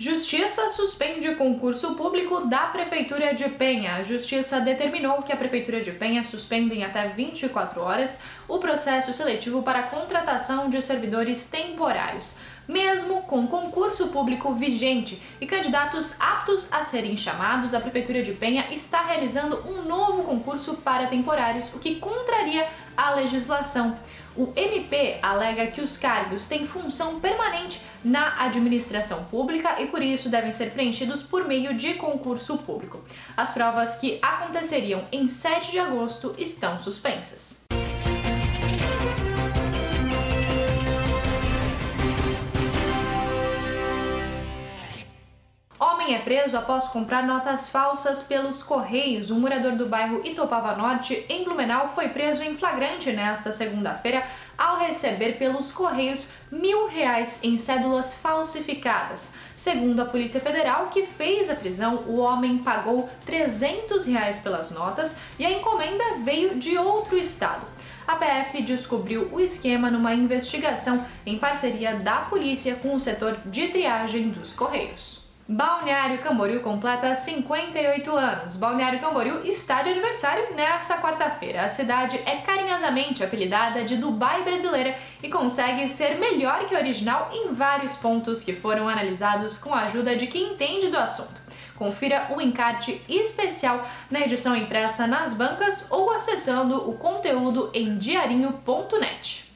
Justiça suspende concurso público da Prefeitura de Penha. A Justiça determinou que a Prefeitura de Penha suspenda em até 24 horas o processo seletivo para a contratação de servidores temporários, mesmo com concurso público vigente e candidatos aptos a serem chamados. A Prefeitura de Penha está realizando um novo concurso para temporários, o que contraria a legislação. O MP alega que os cargos têm função permanente na administração pública e por isso devem ser preenchidos por meio de concurso público. As provas que aconteceriam em 7 de agosto estão suspensas. Homem é preso após comprar notas falsas pelos Correios. Um morador do bairro Itopava Norte, em Blumenau, foi preso em flagrante nesta segunda-feira ao receber pelos Correios mil reais em cédulas falsificadas. Segundo a Polícia Federal, que fez a prisão, o homem pagou 300 reais pelas notas e a encomenda veio de outro estado. A PF descobriu o esquema numa investigação em parceria da polícia com o setor de triagem dos Correios. Balneário Camboriú completa 58 anos. Balneário Camboriú está de aniversário nesta quarta-feira. A cidade é carinhosamente apelidada de Dubai brasileira e consegue ser melhor que o original em vários pontos que foram analisados com a ajuda de quem entende do assunto. Confira o encarte especial na edição impressa nas bancas ou acessando o conteúdo em diarinho.net.